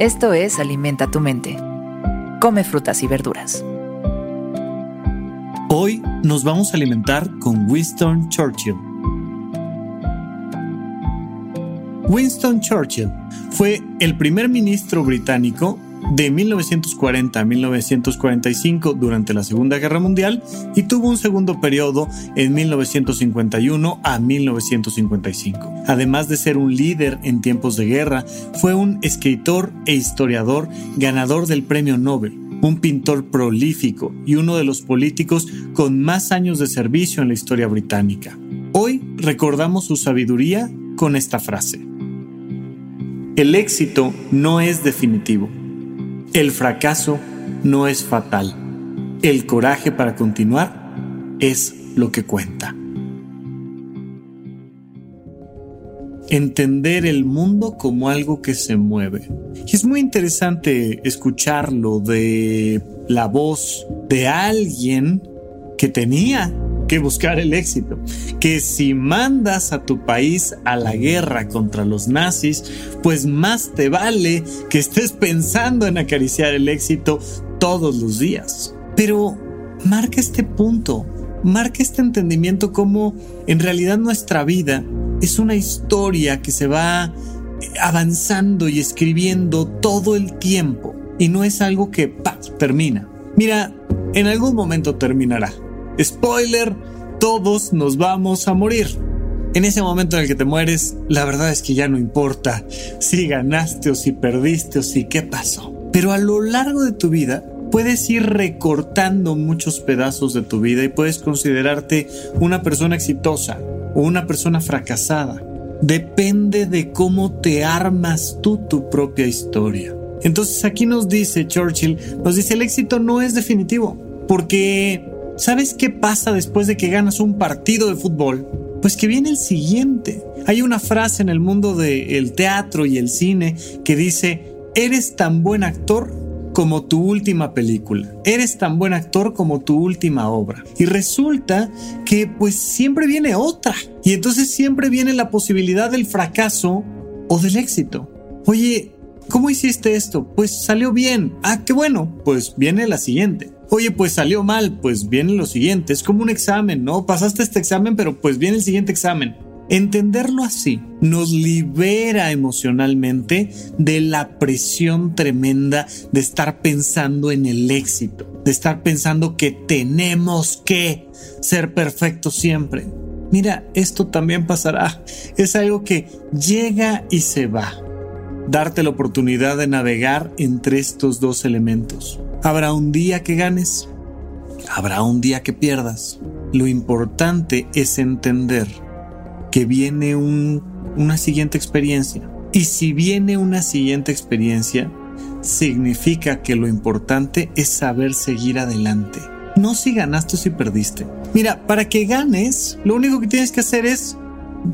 Esto es Alimenta tu mente. Come frutas y verduras. Hoy nos vamos a alimentar con Winston Churchill. Winston Churchill fue el primer ministro británico de 1940 a 1945 durante la Segunda Guerra Mundial y tuvo un segundo periodo en 1951 a 1955. Además de ser un líder en tiempos de guerra, fue un escritor e historiador ganador del Premio Nobel un pintor prolífico y uno de los políticos con más años de servicio en la historia británica. Hoy recordamos su sabiduría con esta frase. El éxito no es definitivo el fracaso no es fatal. El coraje para continuar es lo que cuenta. Entender el mundo como algo que se mueve. Es muy interesante escucharlo de la voz de alguien que tenía que buscar el éxito. Que si mandas a tu país a la guerra contra los nazis, pues más te vale que estés pensando en acariciar el éxito todos los días. Pero marca este punto, marca este entendimiento como en realidad nuestra vida es una historia que se va avanzando y escribiendo todo el tiempo y no es algo que termina. Mira, en algún momento terminará Spoiler, todos nos vamos a morir. En ese momento en el que te mueres, la verdad es que ya no importa si ganaste o si perdiste o si qué pasó. Pero a lo largo de tu vida, puedes ir recortando muchos pedazos de tu vida y puedes considerarte una persona exitosa o una persona fracasada. Depende de cómo te armas tú tu propia historia. Entonces aquí nos dice Churchill, nos dice el éxito no es definitivo, porque ¿Sabes qué pasa después de que ganas un partido de fútbol? Pues que viene el siguiente. Hay una frase en el mundo del teatro y el cine que dice, eres tan buen actor como tu última película. Eres tan buen actor como tu última obra. Y resulta que pues siempre viene otra. Y entonces siempre viene la posibilidad del fracaso o del éxito. Oye, ¿cómo hiciste esto? Pues salió bien. Ah, qué bueno. Pues viene la siguiente. Oye, pues salió mal, pues viene lo siguiente. Es como un examen, ¿no? Pasaste este examen, pero pues viene el siguiente examen. Entenderlo así nos libera emocionalmente de la presión tremenda de estar pensando en el éxito, de estar pensando que tenemos que ser perfectos siempre. Mira, esto también pasará. Es algo que llega y se va. Darte la oportunidad de navegar entre estos dos elementos. Habrá un día que ganes, habrá un día que pierdas. Lo importante es entender que viene una siguiente experiencia. Y si viene una siguiente experiencia, significa que lo importante es saber seguir adelante. No si ganaste o si perdiste. Mira, para que ganes, lo único que tienes que hacer es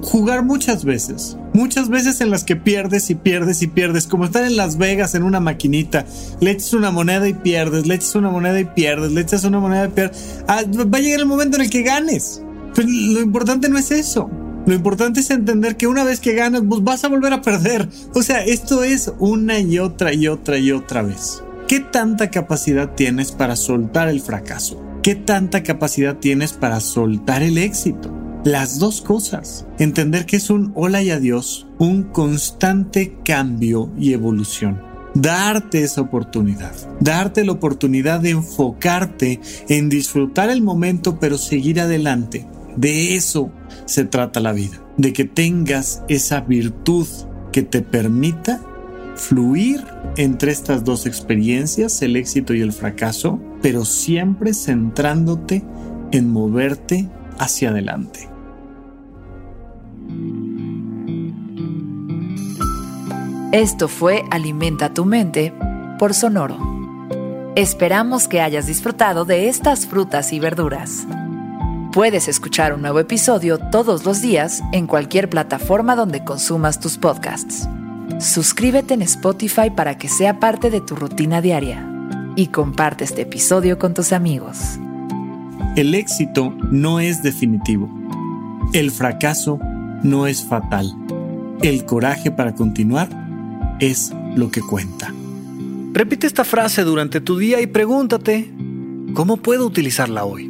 jugar muchas veces. Muchas veces en las que pierdes y pierdes y pierdes, como estar en Las Vegas en una maquinita, le echas una moneda y pierdes, le echas una moneda y pierdes, le echas una moneda y pierdes. Ah, va a llegar el momento en el que ganes. Pero lo importante no es eso. Lo importante es entender que una vez que ganas, pues vas a volver a perder. O sea, esto es una y otra y otra y otra vez. ¿Qué tanta capacidad tienes para soltar el fracaso? ¿Qué tanta capacidad tienes para soltar el éxito? Las dos cosas. Entender que es un hola y adiós, un constante cambio y evolución. Darte esa oportunidad, darte la oportunidad de enfocarte en disfrutar el momento pero seguir adelante. De eso se trata la vida, de que tengas esa virtud que te permita fluir entre estas dos experiencias, el éxito y el fracaso, pero siempre centrándote en moverte hacia adelante. Esto fue Alimenta tu mente por Sonoro. Esperamos que hayas disfrutado de estas frutas y verduras. Puedes escuchar un nuevo episodio todos los días en cualquier plataforma donde consumas tus podcasts. Suscríbete en Spotify para que sea parte de tu rutina diaria y comparte este episodio con tus amigos. El éxito no es definitivo. El fracaso no es fatal. El coraje para continuar es lo que cuenta. Repite esta frase durante tu día y pregúntate, ¿cómo puedo utilizarla hoy?